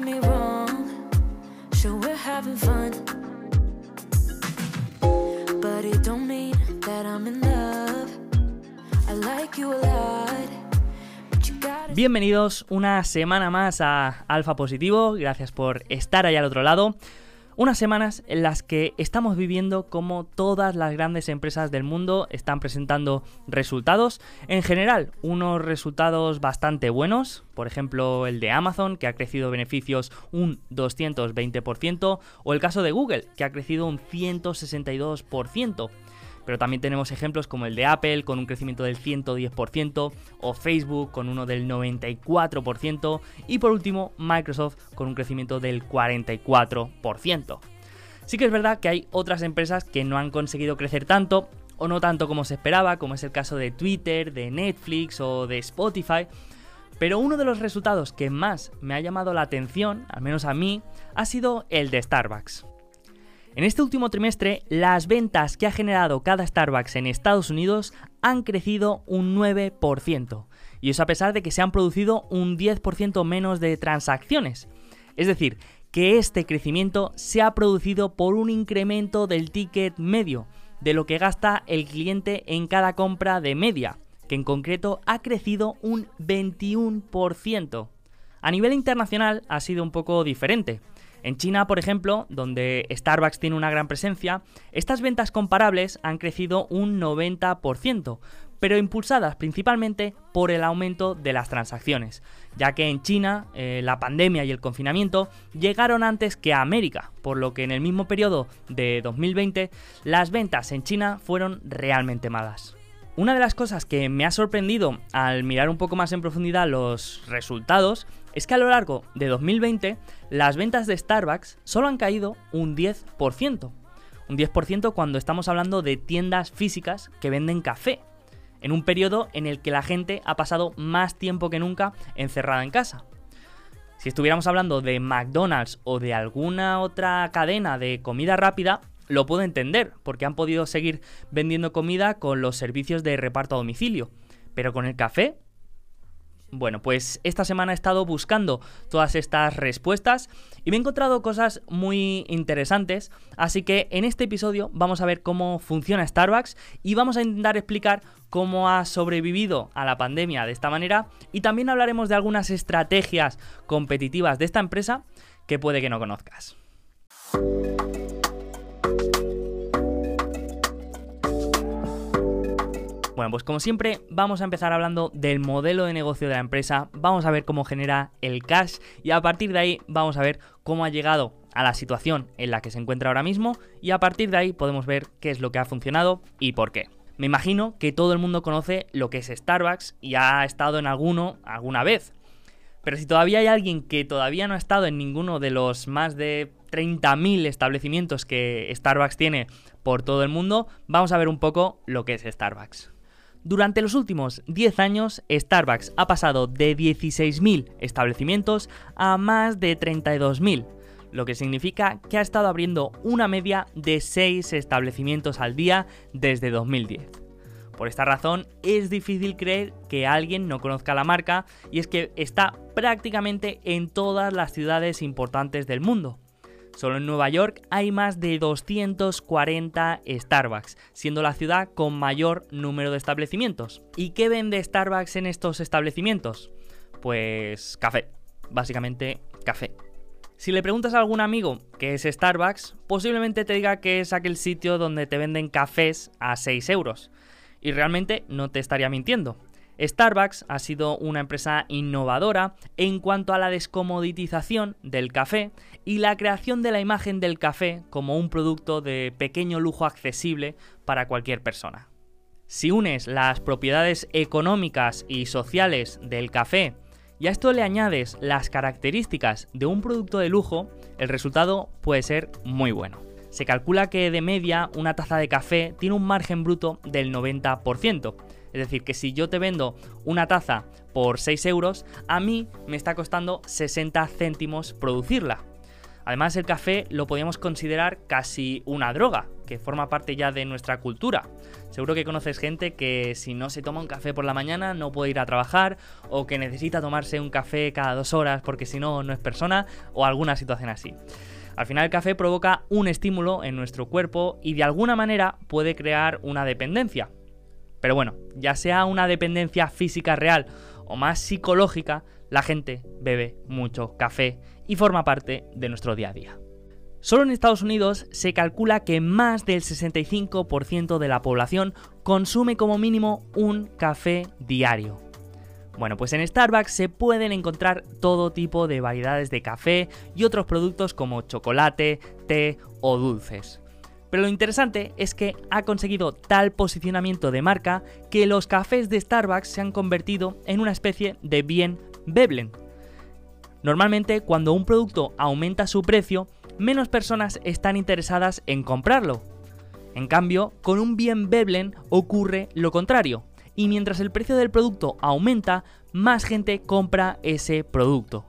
me fun. Bienvenidos una semana más a Alfa Positivo, gracias por estar ahí al otro lado. Unas semanas en las que estamos viviendo como todas las grandes empresas del mundo están presentando resultados. En general, unos resultados bastante buenos. Por ejemplo, el de Amazon, que ha crecido beneficios un 220%, o el caso de Google, que ha crecido un 162%. Pero también tenemos ejemplos como el de Apple con un crecimiento del 110% o Facebook con uno del 94% y por último Microsoft con un crecimiento del 44%. Sí que es verdad que hay otras empresas que no han conseguido crecer tanto o no tanto como se esperaba, como es el caso de Twitter, de Netflix o de Spotify. Pero uno de los resultados que más me ha llamado la atención, al menos a mí, ha sido el de Starbucks. En este último trimestre, las ventas que ha generado cada Starbucks en Estados Unidos han crecido un 9%, y eso a pesar de que se han producido un 10% menos de transacciones. Es decir, que este crecimiento se ha producido por un incremento del ticket medio, de lo que gasta el cliente en cada compra de media, que en concreto ha crecido un 21%. A nivel internacional ha sido un poco diferente. En China, por ejemplo, donde Starbucks tiene una gran presencia, estas ventas comparables han crecido un 90%, pero impulsadas principalmente por el aumento de las transacciones, ya que en China eh, la pandemia y el confinamiento llegaron antes que a América, por lo que en el mismo periodo de 2020 las ventas en China fueron realmente malas. Una de las cosas que me ha sorprendido al mirar un poco más en profundidad los resultados es que a lo largo de 2020 las ventas de Starbucks solo han caído un 10%. Un 10% cuando estamos hablando de tiendas físicas que venden café, en un periodo en el que la gente ha pasado más tiempo que nunca encerrada en casa. Si estuviéramos hablando de McDonald's o de alguna otra cadena de comida rápida, lo puedo entender, porque han podido seguir vendiendo comida con los servicios de reparto a domicilio. Pero con el café, bueno, pues esta semana he estado buscando todas estas respuestas y me he encontrado cosas muy interesantes, así que en este episodio vamos a ver cómo funciona Starbucks y vamos a intentar explicar cómo ha sobrevivido a la pandemia de esta manera y también hablaremos de algunas estrategias competitivas de esta empresa que puede que no conozcas. Bueno, pues como siempre vamos a empezar hablando del modelo de negocio de la empresa, vamos a ver cómo genera el cash y a partir de ahí vamos a ver cómo ha llegado a la situación en la que se encuentra ahora mismo y a partir de ahí podemos ver qué es lo que ha funcionado y por qué. Me imagino que todo el mundo conoce lo que es Starbucks y ha estado en alguno alguna vez. Pero si todavía hay alguien que todavía no ha estado en ninguno de los más de 30.000 establecimientos que Starbucks tiene por todo el mundo, vamos a ver un poco lo que es Starbucks. Durante los últimos 10 años, Starbucks ha pasado de 16.000 establecimientos a más de 32.000, lo que significa que ha estado abriendo una media de 6 establecimientos al día desde 2010. Por esta razón es difícil creer que alguien no conozca la marca y es que está prácticamente en todas las ciudades importantes del mundo. Solo en Nueva York hay más de 240 Starbucks, siendo la ciudad con mayor número de establecimientos. ¿Y qué vende Starbucks en estos establecimientos? Pues café, básicamente café. Si le preguntas a algún amigo qué es Starbucks, posiblemente te diga que es aquel sitio donde te venden cafés a 6 euros. Y realmente no te estaría mintiendo. Starbucks ha sido una empresa innovadora en cuanto a la descomoditización del café y la creación de la imagen del café como un producto de pequeño lujo accesible para cualquier persona. Si unes las propiedades económicas y sociales del café y a esto le añades las características de un producto de lujo, el resultado puede ser muy bueno. Se calcula que de media una taza de café tiene un margen bruto del 90%, es decir, que si yo te vendo una taza por 6 euros, a mí me está costando 60 céntimos producirla. Además, el café lo podríamos considerar casi una droga, que forma parte ya de nuestra cultura. Seguro que conoces gente que si no se toma un café por la mañana no puede ir a trabajar o que necesita tomarse un café cada dos horas porque si no no es persona o alguna situación así. Al final el café provoca un estímulo en nuestro cuerpo y de alguna manera puede crear una dependencia. Pero bueno, ya sea una dependencia física real o más psicológica, la gente bebe mucho café y forma parte de nuestro día a día. Solo en Estados Unidos se calcula que más del 65% de la población consume como mínimo un café diario. Bueno, pues en Starbucks se pueden encontrar todo tipo de variedades de café y otros productos como chocolate, té o dulces. Pero lo interesante es que ha conseguido tal posicionamiento de marca que los cafés de Starbucks se han convertido en una especie de bien Veblen. Normalmente cuando un producto aumenta su precio, menos personas están interesadas en comprarlo. En cambio, con un bien Veblen ocurre lo contrario, y mientras el precio del producto aumenta, más gente compra ese producto.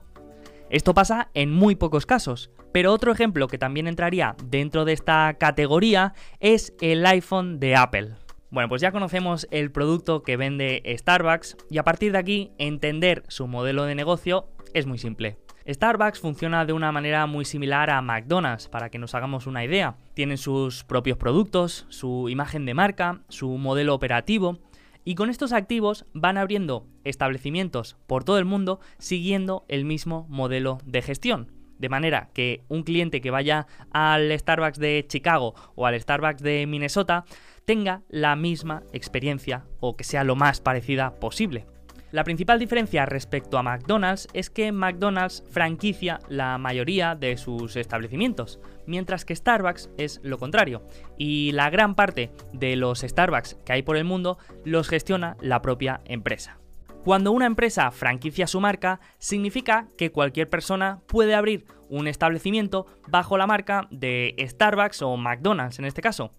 Esto pasa en muy pocos casos, pero otro ejemplo que también entraría dentro de esta categoría es el iPhone de Apple. Bueno, pues ya conocemos el producto que vende Starbucks y a partir de aquí entender su modelo de negocio es muy simple. Starbucks funciona de una manera muy similar a McDonald's, para que nos hagamos una idea. Tienen sus propios productos, su imagen de marca, su modelo operativo, y con estos activos van abriendo establecimientos por todo el mundo siguiendo el mismo modelo de gestión. De manera que un cliente que vaya al Starbucks de Chicago o al Starbucks de Minnesota tenga la misma experiencia o que sea lo más parecida posible. La principal diferencia respecto a McDonald's es que McDonald's franquicia la mayoría de sus establecimientos, mientras que Starbucks es lo contrario, y la gran parte de los Starbucks que hay por el mundo los gestiona la propia empresa. Cuando una empresa franquicia su marca, significa que cualquier persona puede abrir un establecimiento bajo la marca de Starbucks o McDonald's en este caso.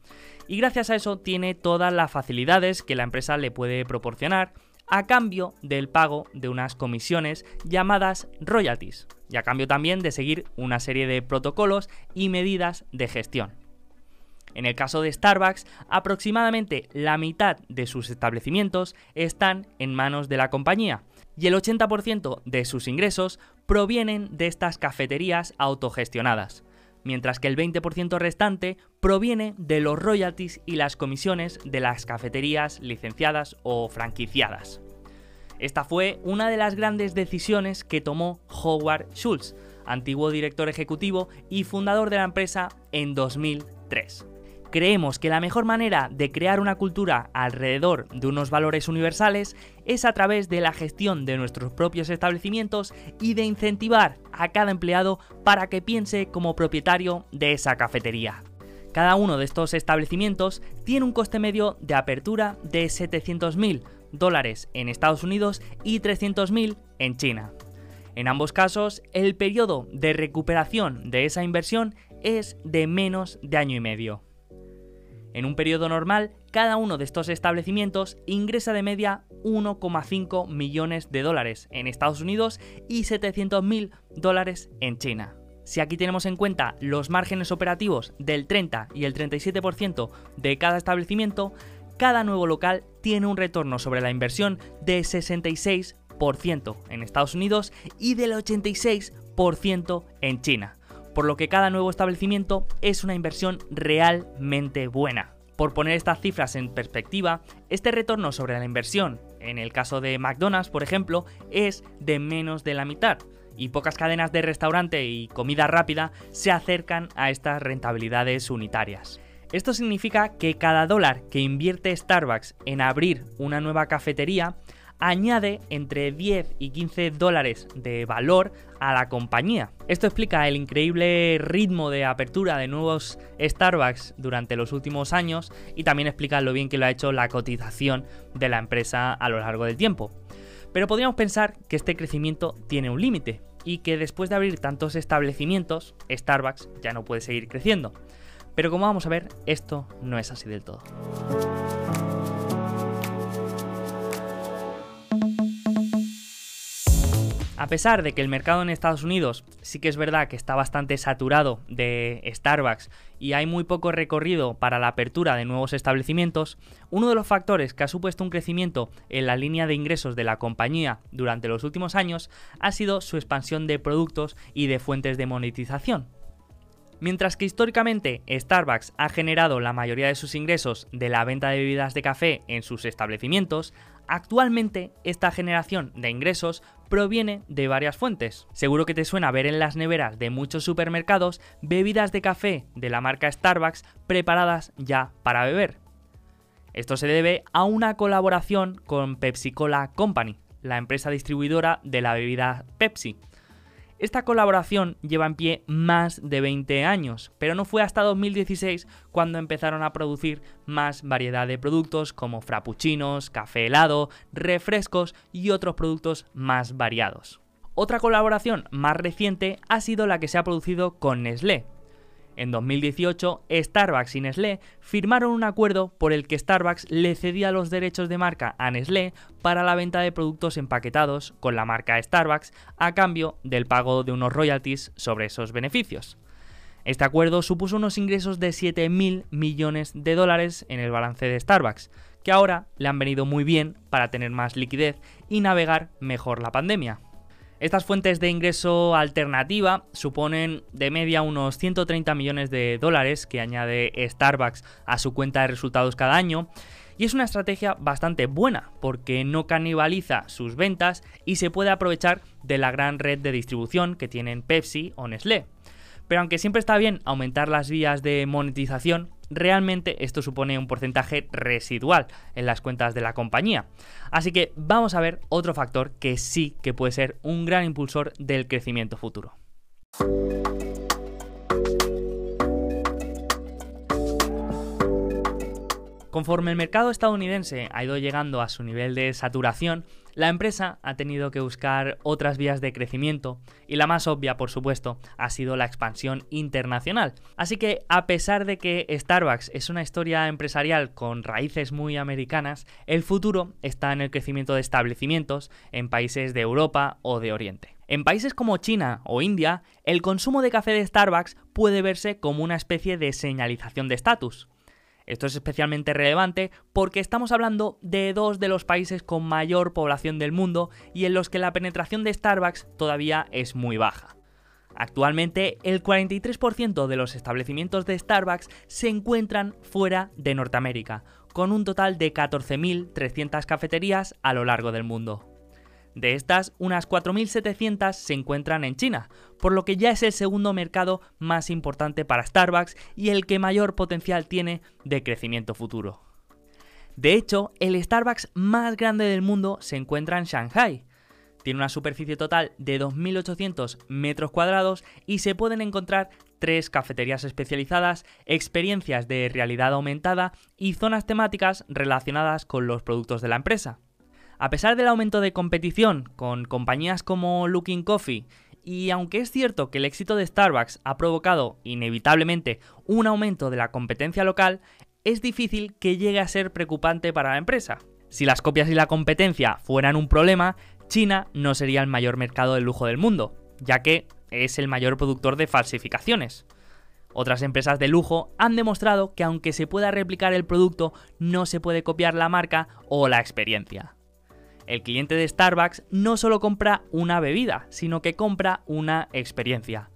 Y gracias a eso tiene todas las facilidades que la empresa le puede proporcionar a cambio del pago de unas comisiones llamadas royalties, y a cambio también de seguir una serie de protocolos y medidas de gestión. En el caso de Starbucks, aproximadamente la mitad de sus establecimientos están en manos de la compañía y el 80% de sus ingresos provienen de estas cafeterías autogestionadas, mientras que el 20% restante proviene de los royalties y las comisiones de las cafeterías licenciadas o franquiciadas. Esta fue una de las grandes decisiones que tomó Howard Schultz, antiguo director ejecutivo y fundador de la empresa en 2003. Creemos que la mejor manera de crear una cultura alrededor de unos valores universales es a través de la gestión de nuestros propios establecimientos y de incentivar a cada empleado para que piense como propietario de esa cafetería. Cada uno de estos establecimientos tiene un coste medio de apertura de 700.000 dólares en Estados Unidos y 300.000 en China. En ambos casos, el periodo de recuperación de esa inversión es de menos de año y medio. En un periodo normal, cada uno de estos establecimientos ingresa de media 1,5 millones de dólares en Estados Unidos y 700 mil dólares en China. Si aquí tenemos en cuenta los márgenes operativos del 30 y el 37% de cada establecimiento, cada nuevo local tiene un retorno sobre la inversión de 66% en Estados Unidos y del 86% en China por lo que cada nuevo establecimiento es una inversión realmente buena. Por poner estas cifras en perspectiva, este retorno sobre la inversión, en el caso de McDonald's por ejemplo, es de menos de la mitad, y pocas cadenas de restaurante y comida rápida se acercan a estas rentabilidades unitarias. Esto significa que cada dólar que invierte Starbucks en abrir una nueva cafetería añade entre 10 y 15 dólares de valor a la compañía. Esto explica el increíble ritmo de apertura de nuevos Starbucks durante los últimos años y también explica lo bien que lo ha hecho la cotización de la empresa a lo largo del tiempo. Pero podríamos pensar que este crecimiento tiene un límite y que después de abrir tantos establecimientos, Starbucks ya no puede seguir creciendo. Pero como vamos a ver, esto no es así del todo. A pesar de que el mercado en Estados Unidos sí que es verdad que está bastante saturado de Starbucks y hay muy poco recorrido para la apertura de nuevos establecimientos, uno de los factores que ha supuesto un crecimiento en la línea de ingresos de la compañía durante los últimos años ha sido su expansión de productos y de fuentes de monetización. Mientras que históricamente Starbucks ha generado la mayoría de sus ingresos de la venta de bebidas de café en sus establecimientos, actualmente esta generación de ingresos proviene de varias fuentes. Seguro que te suena ver en las neveras de muchos supermercados bebidas de café de la marca Starbucks preparadas ya para beber. Esto se debe a una colaboración con Pepsi Cola Company, la empresa distribuidora de la bebida Pepsi. Esta colaboración lleva en pie más de 20 años, pero no fue hasta 2016 cuando empezaron a producir más variedad de productos como frappuccinos, café helado, refrescos y otros productos más variados. Otra colaboración más reciente ha sido la que se ha producido con Nestlé, en 2018, Starbucks y Nestlé firmaron un acuerdo por el que Starbucks le cedía los derechos de marca a Nestlé para la venta de productos empaquetados con la marca Starbucks a cambio del pago de unos royalties sobre esos beneficios. Este acuerdo supuso unos ingresos de 7.000 millones de dólares en el balance de Starbucks, que ahora le han venido muy bien para tener más liquidez y navegar mejor la pandemia. Estas fuentes de ingreso alternativa suponen de media unos 130 millones de dólares que añade Starbucks a su cuenta de resultados cada año. Y es una estrategia bastante buena porque no canibaliza sus ventas y se puede aprovechar de la gran red de distribución que tienen Pepsi o Nestlé. Pero aunque siempre está bien aumentar las vías de monetización, realmente esto supone un porcentaje residual en las cuentas de la compañía. Así que vamos a ver otro factor que sí que puede ser un gran impulsor del crecimiento futuro. Conforme el mercado estadounidense ha ido llegando a su nivel de saturación, la empresa ha tenido que buscar otras vías de crecimiento y la más obvia, por supuesto, ha sido la expansión internacional. Así que, a pesar de que Starbucks es una historia empresarial con raíces muy americanas, el futuro está en el crecimiento de establecimientos en países de Europa o de Oriente. En países como China o India, el consumo de café de Starbucks puede verse como una especie de señalización de estatus. Esto es especialmente relevante porque estamos hablando de dos de los países con mayor población del mundo y en los que la penetración de Starbucks todavía es muy baja. Actualmente, el 43% de los establecimientos de Starbucks se encuentran fuera de Norteamérica, con un total de 14.300 cafeterías a lo largo del mundo. De estas, unas 4.700 se encuentran en China, por lo que ya es el segundo mercado más importante para Starbucks y el que mayor potencial tiene de crecimiento futuro. De hecho, el Starbucks más grande del mundo se encuentra en Shanghai. Tiene una superficie total de 2.800 metros cuadrados y se pueden encontrar tres cafeterías especializadas, experiencias de realidad aumentada y zonas temáticas relacionadas con los productos de la empresa. A pesar del aumento de competición con compañías como Looking Coffee, y aunque es cierto que el éxito de Starbucks ha provocado inevitablemente un aumento de la competencia local, es difícil que llegue a ser preocupante para la empresa. Si las copias y la competencia fueran un problema, China no sería el mayor mercado de lujo del mundo, ya que es el mayor productor de falsificaciones. Otras empresas de lujo han demostrado que aunque se pueda replicar el producto, no se puede copiar la marca o la experiencia. El cliente de Starbucks no solo compra una bebida, sino que compra una experiencia.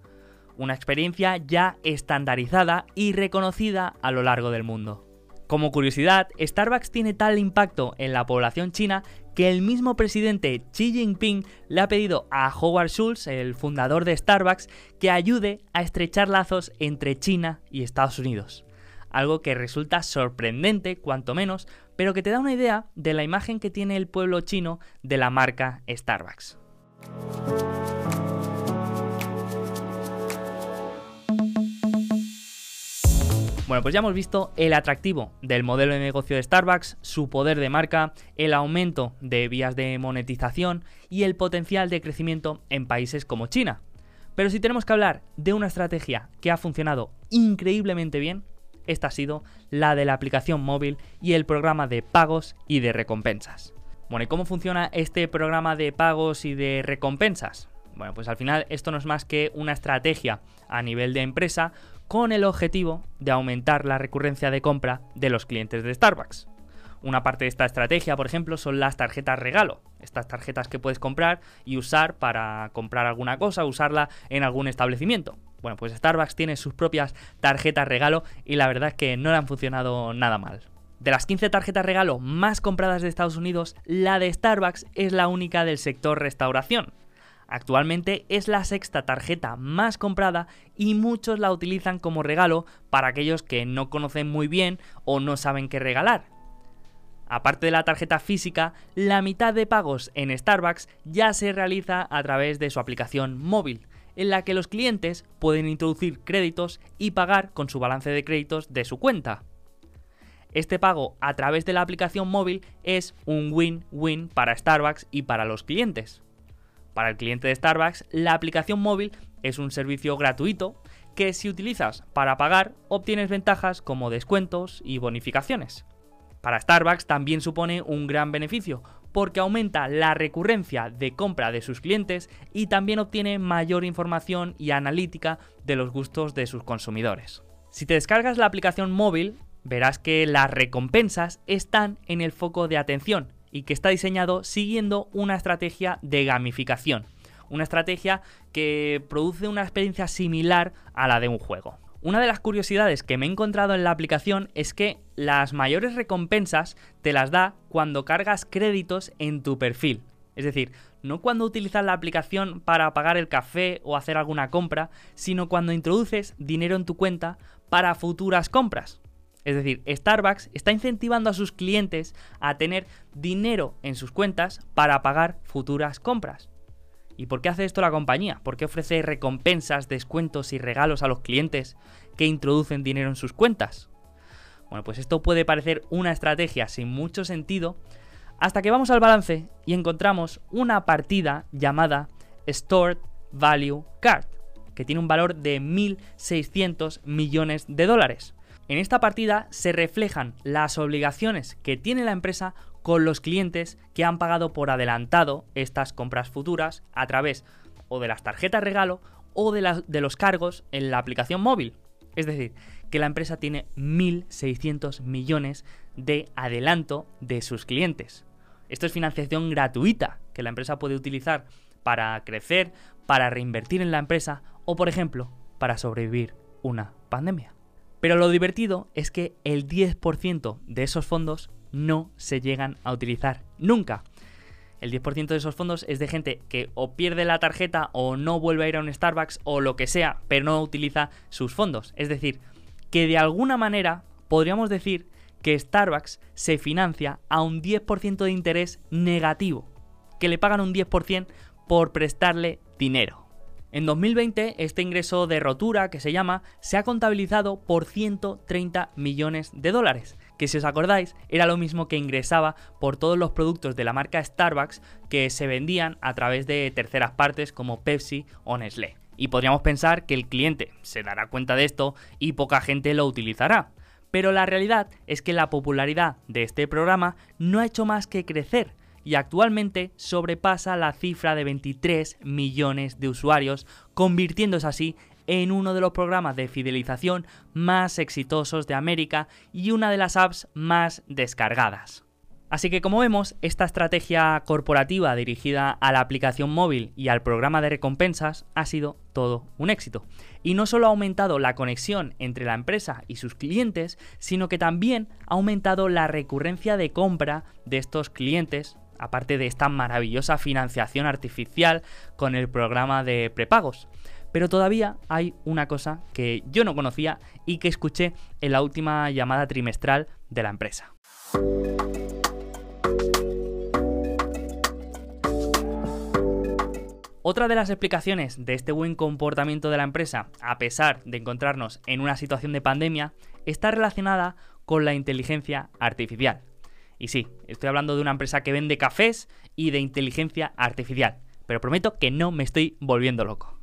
Una experiencia ya estandarizada y reconocida a lo largo del mundo. Como curiosidad, Starbucks tiene tal impacto en la población china que el mismo presidente Xi Jinping le ha pedido a Howard Schultz, el fundador de Starbucks, que ayude a estrechar lazos entre China y Estados Unidos. Algo que resulta sorprendente, cuanto menos, pero que te da una idea de la imagen que tiene el pueblo chino de la marca Starbucks. Bueno, pues ya hemos visto el atractivo del modelo de negocio de Starbucks, su poder de marca, el aumento de vías de monetización y el potencial de crecimiento en países como China. Pero si tenemos que hablar de una estrategia que ha funcionado increíblemente bien, esta ha sido la de la aplicación móvil y el programa de pagos y de recompensas. Bueno, ¿y cómo funciona este programa de pagos y de recompensas? Bueno, pues al final esto no es más que una estrategia a nivel de empresa con el objetivo de aumentar la recurrencia de compra de los clientes de Starbucks. Una parte de esta estrategia, por ejemplo, son las tarjetas regalo. Estas tarjetas que puedes comprar y usar para comprar alguna cosa, usarla en algún establecimiento. Bueno, pues Starbucks tiene sus propias tarjetas regalo y la verdad es que no le han funcionado nada mal. De las 15 tarjetas regalo más compradas de Estados Unidos, la de Starbucks es la única del sector restauración. Actualmente es la sexta tarjeta más comprada y muchos la utilizan como regalo para aquellos que no conocen muy bien o no saben qué regalar. Aparte de la tarjeta física, la mitad de pagos en Starbucks ya se realiza a través de su aplicación móvil, en la que los clientes pueden introducir créditos y pagar con su balance de créditos de su cuenta. Este pago a través de la aplicación móvil es un win-win para Starbucks y para los clientes. Para el cliente de Starbucks, la aplicación móvil es un servicio gratuito que si utilizas para pagar obtienes ventajas como descuentos y bonificaciones. Para Starbucks también supone un gran beneficio, porque aumenta la recurrencia de compra de sus clientes y también obtiene mayor información y analítica de los gustos de sus consumidores. Si te descargas la aplicación móvil, verás que las recompensas están en el foco de atención y que está diseñado siguiendo una estrategia de gamificación, una estrategia que produce una experiencia similar a la de un juego. Una de las curiosidades que me he encontrado en la aplicación es que las mayores recompensas te las da cuando cargas créditos en tu perfil. Es decir, no cuando utilizas la aplicación para pagar el café o hacer alguna compra, sino cuando introduces dinero en tu cuenta para futuras compras. Es decir, Starbucks está incentivando a sus clientes a tener dinero en sus cuentas para pagar futuras compras. ¿Y por qué hace esto la compañía? ¿Por qué ofrece recompensas, descuentos y regalos a los clientes que introducen dinero en sus cuentas? Bueno, pues esto puede parecer una estrategia sin mucho sentido hasta que vamos al balance y encontramos una partida llamada Stored Value Card, que tiene un valor de 1.600 millones de dólares. En esta partida se reflejan las obligaciones que tiene la empresa con los clientes que han pagado por adelantado estas compras futuras a través o de las tarjetas regalo o de, de los cargos en la aplicación móvil. Es decir, que la empresa tiene 1.600 millones de adelanto de sus clientes. Esto es financiación gratuita que la empresa puede utilizar para crecer, para reinvertir en la empresa o, por ejemplo, para sobrevivir una pandemia. Pero lo divertido es que el 10% de esos fondos no se llegan a utilizar nunca. El 10% de esos fondos es de gente que o pierde la tarjeta o no vuelve a ir a un Starbucks o lo que sea, pero no utiliza sus fondos. Es decir, que de alguna manera podríamos decir que Starbucks se financia a un 10% de interés negativo, que le pagan un 10% por prestarle dinero. En 2020, este ingreso de rotura, que se llama, se ha contabilizado por 130 millones de dólares, que si os acordáis, era lo mismo que ingresaba por todos los productos de la marca Starbucks que se vendían a través de terceras partes como Pepsi o Nestlé. Y podríamos pensar que el cliente se dará cuenta de esto y poca gente lo utilizará. Pero la realidad es que la popularidad de este programa no ha hecho más que crecer y actualmente sobrepasa la cifra de 23 millones de usuarios, convirtiéndose así en uno de los programas de fidelización más exitosos de América y una de las apps más descargadas. Así que como vemos, esta estrategia corporativa dirigida a la aplicación móvil y al programa de recompensas ha sido todo un éxito. Y no solo ha aumentado la conexión entre la empresa y sus clientes, sino que también ha aumentado la recurrencia de compra de estos clientes aparte de esta maravillosa financiación artificial con el programa de prepagos. Pero todavía hay una cosa que yo no conocía y que escuché en la última llamada trimestral de la empresa. Otra de las explicaciones de este buen comportamiento de la empresa, a pesar de encontrarnos en una situación de pandemia, está relacionada con la inteligencia artificial. Y sí, estoy hablando de una empresa que vende cafés y de inteligencia artificial, pero prometo que no me estoy volviendo loco.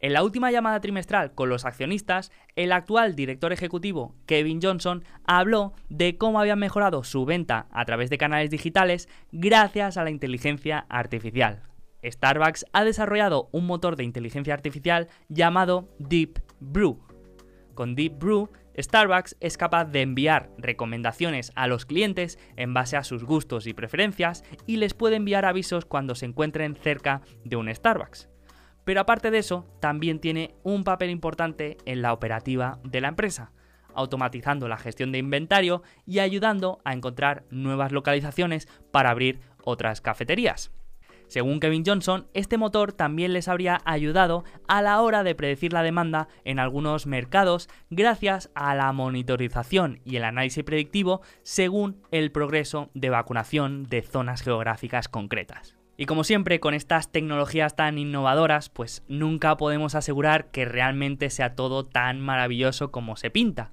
En la última llamada trimestral con los accionistas, el actual director ejecutivo Kevin Johnson habló de cómo habían mejorado su venta a través de canales digitales gracias a la inteligencia artificial. Starbucks ha desarrollado un motor de inteligencia artificial llamado Deep Brew. Con Deep Brew, Starbucks es capaz de enviar recomendaciones a los clientes en base a sus gustos y preferencias y les puede enviar avisos cuando se encuentren cerca de un Starbucks. Pero aparte de eso, también tiene un papel importante en la operativa de la empresa, automatizando la gestión de inventario y ayudando a encontrar nuevas localizaciones para abrir otras cafeterías. Según Kevin Johnson, este motor también les habría ayudado a la hora de predecir la demanda en algunos mercados gracias a la monitorización y el análisis predictivo según el progreso de vacunación de zonas geográficas concretas. Y como siempre, con estas tecnologías tan innovadoras, pues nunca podemos asegurar que realmente sea todo tan maravilloso como se pinta.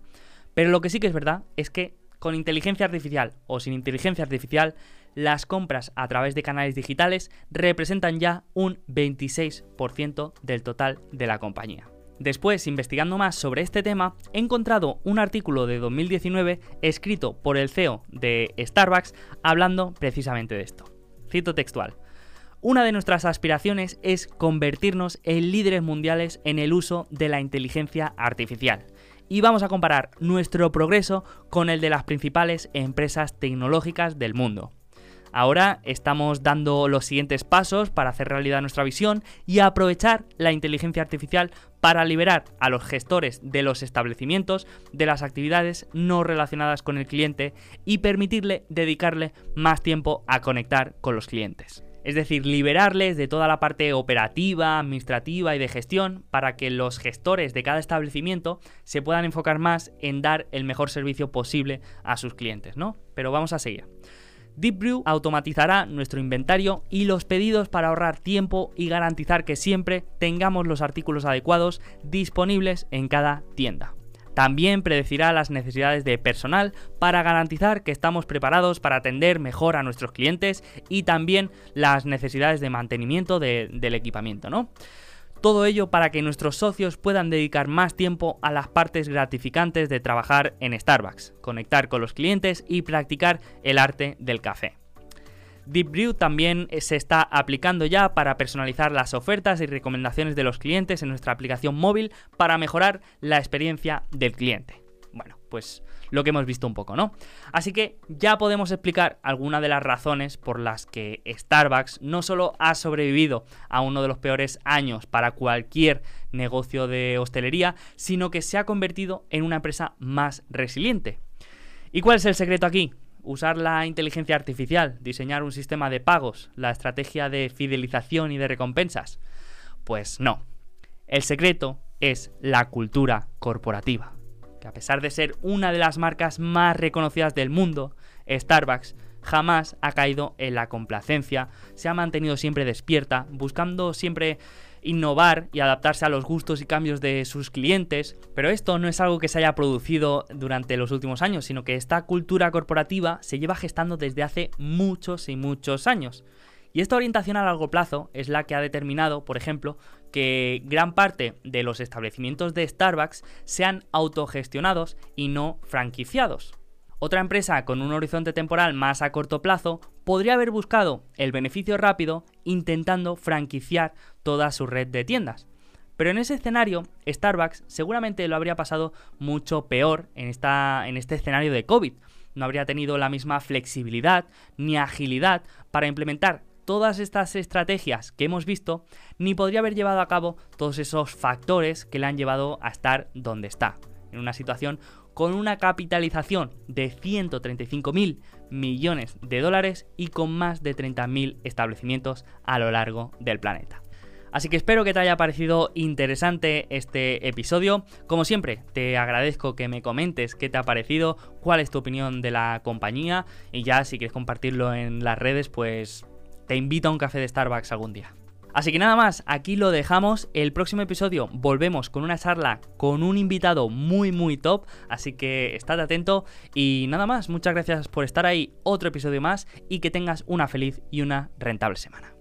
Pero lo que sí que es verdad es que con inteligencia artificial o sin inteligencia artificial, las compras a través de canales digitales representan ya un 26% del total de la compañía. Después, investigando más sobre este tema, he encontrado un artículo de 2019 escrito por el CEO de Starbucks hablando precisamente de esto. Cito textual. Una de nuestras aspiraciones es convertirnos en líderes mundiales en el uso de la inteligencia artificial. Y vamos a comparar nuestro progreso con el de las principales empresas tecnológicas del mundo. Ahora estamos dando los siguientes pasos para hacer realidad nuestra visión y aprovechar la inteligencia artificial para liberar a los gestores de los establecimientos de las actividades no relacionadas con el cliente y permitirle dedicarle más tiempo a conectar con los clientes es decir, liberarles de toda la parte operativa, administrativa y de gestión para que los gestores de cada establecimiento se puedan enfocar más en dar el mejor servicio posible a sus clientes, ¿no? Pero vamos a seguir. DeepBrew automatizará nuestro inventario y los pedidos para ahorrar tiempo y garantizar que siempre tengamos los artículos adecuados disponibles en cada tienda. También predecirá las necesidades de personal para garantizar que estamos preparados para atender mejor a nuestros clientes y también las necesidades de mantenimiento del equipamiento, ¿no? Todo ello para que nuestros socios puedan dedicar más tiempo a las partes gratificantes de trabajar en Starbucks, conectar con los clientes y practicar el arte del café. DeepBrew también eh, se está aplicando ya para personalizar las ofertas y recomendaciones de los clientes en nuestra aplicación móvil para mejorar la experiencia del cliente. Bueno, pues lo que hemos visto un poco, ¿no? Así que ya podemos explicar algunas de las razones por las que Starbucks no solo ha sobrevivido a uno de los peores años para cualquier negocio de hostelería, sino que se ha convertido en una empresa más resiliente. ¿Y cuál es el secreto aquí? Usar la inteligencia artificial, diseñar un sistema de pagos, la estrategia de fidelización y de recompensas? Pues no. El secreto es la cultura corporativa, que a pesar de ser una de las marcas más reconocidas del mundo, Starbucks jamás ha caído en la complacencia, se ha mantenido siempre despierta, buscando siempre innovar y adaptarse a los gustos y cambios de sus clientes, pero esto no es algo que se haya producido durante los últimos años, sino que esta cultura corporativa se lleva gestando desde hace muchos y muchos años. Y esta orientación a largo plazo es la que ha determinado, por ejemplo, que gran parte de los establecimientos de Starbucks sean autogestionados y no franquiciados. Otra empresa con un horizonte temporal más a corto plazo podría haber buscado el beneficio rápido intentando franquiciar toda su red de tiendas. Pero en ese escenario, Starbucks seguramente lo habría pasado mucho peor en, esta, en este escenario de COVID. No habría tenido la misma flexibilidad ni agilidad para implementar todas estas estrategias que hemos visto, ni podría haber llevado a cabo todos esos factores que le han llevado a estar donde está, en una situación con una capitalización de 135.000 millones de dólares y con más de 30.000 establecimientos a lo largo del planeta. Así que espero que te haya parecido interesante este episodio. Como siempre, te agradezco que me comentes qué te ha parecido, cuál es tu opinión de la compañía y ya si quieres compartirlo en las redes, pues te invito a un café de Starbucks algún día. Así que nada más, aquí lo dejamos. El próximo episodio volvemos con una charla con un invitado muy muy top, así que estate atento y nada más, muchas gracias por estar ahí, otro episodio más y que tengas una feliz y una rentable semana.